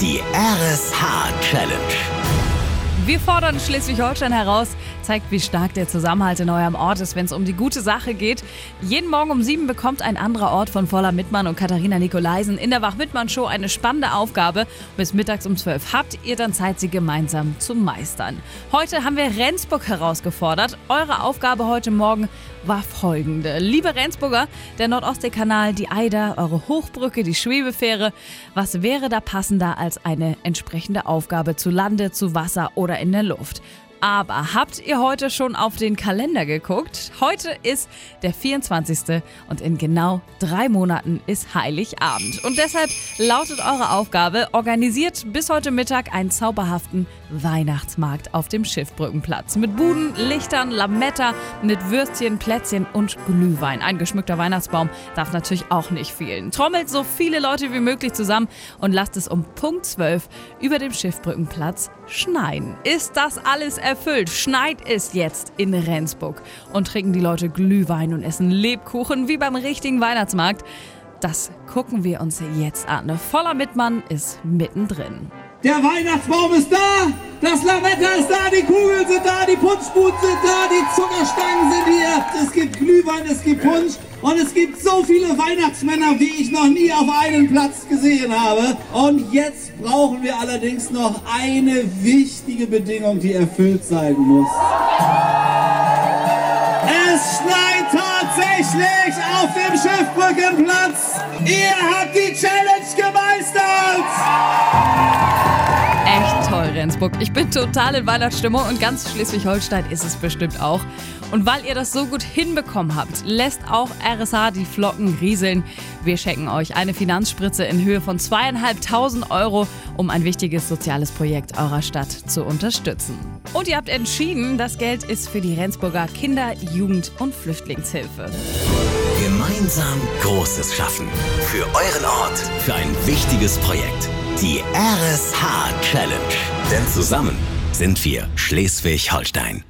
Die RSH-Challenge. Wir fordern Schleswig-Holstein heraus, zeigt, wie stark der Zusammenhalt in eurem Ort ist, wenn es um die gute Sache geht. Jeden Morgen um sieben bekommt ein anderer Ort von Voller Mittmann und Katharina Nikolaisen in der Wach-Mittmann-Show eine spannende Aufgabe. Bis mittags um zwölf habt ihr dann Zeit, sie gemeinsam zu meistern. Heute haben wir Rendsburg herausgefordert. Eure Aufgabe heute Morgen war folgende. Liebe Rendsburger, der Nordostseekanal, die Eider, eure Hochbrücke, die Schwebefähre. Was wäre da passender als eine entsprechende Aufgabe zu Lande, zu Wasser oder in der Luft? Aber habt ihr heute schon auf den Kalender geguckt? Heute ist der 24. und in genau drei Monaten ist Heiligabend. Und deshalb lautet eure Aufgabe, organisiert bis heute Mittag einen zauberhaften Weihnachtsmarkt auf dem Schiffbrückenplatz. Mit Buden, Lichtern, Lametta, mit Würstchen, Plätzchen und Glühwein. Ein geschmückter Weihnachtsbaum darf natürlich auch nicht fehlen. Trommelt so viele Leute wie möglich zusammen und lasst es um Punkt 12 über dem Schiffbrückenplatz schneien. Ist das alles erfüllt, schneit es jetzt in Rendsburg und trinken die Leute Glühwein und essen Lebkuchen wie beim richtigen Weihnachtsmarkt. Das gucken wir uns jetzt an. Voller Mittmann ist mittendrin. Der Weihnachtsbaum ist da, das Lametta ist da, die Kugeln sind da, die Punschbuden sind da, die Zuckerstangen sind gibt Glühwein, es gibt Punsch und es gibt so viele Weihnachtsmänner, wie ich noch nie auf einen Platz gesehen habe. Und jetzt brauchen wir allerdings noch eine wichtige Bedingung, die erfüllt sein muss. Es schneit tatsächlich auf dem Schiffbrückenplatz. Ihr habt die Challenge Rendsburg. Ich bin total in Weihnachtsstimmung und ganz Schleswig-Holstein ist es bestimmt auch. Und weil ihr das so gut hinbekommen habt, lässt auch RSA die Flocken rieseln. Wir schenken euch eine Finanzspritze in Höhe von zweieinhalbtausend Euro, um ein wichtiges soziales Projekt eurer Stadt zu unterstützen. Und ihr habt entschieden, das Geld ist für die Rendsburger Kinder-, Jugend- und Flüchtlingshilfe. Gemeinsam Großes schaffen. Für euren Ort. Für ein wichtiges Projekt. Die RSH-Challenge. Denn zusammen sind wir Schleswig-Holstein.